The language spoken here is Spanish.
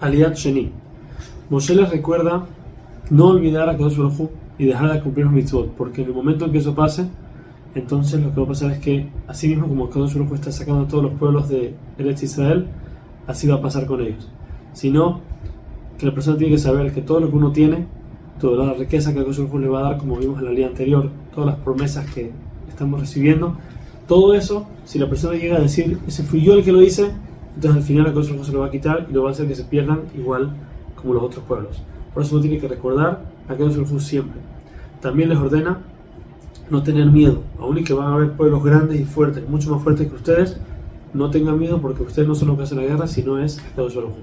Aliat Sheni. Moshe les recuerda no olvidar a Kadosh Baruj y dejar de cumplir los mitzvot, porque en el momento en que eso pase, entonces lo que va a pasar es que, así mismo como Kadosh Baruj está sacando a todos los pueblos de Eretz Israel, así va a pasar con ellos. Sino que la persona tiene que saber que todo lo que uno tiene, toda la riqueza que Kadosh Baruj le va a dar, como vimos en la línea anterior, todas las promesas que estamos recibiendo, todo eso, si la persona llega a decir, ese fui yo el que lo hice, entonces al final Baruj Hu se lo va a quitar y lo va a hacer que se pierdan igual como los otros pueblos. Por eso uno tiene que recordar a Hu siempre. También les ordena no tener miedo, aún y que van a haber pueblos grandes y fuertes, mucho más fuertes que ustedes, no tengan miedo porque ustedes no son los que hacen la guerra, sino es Hu.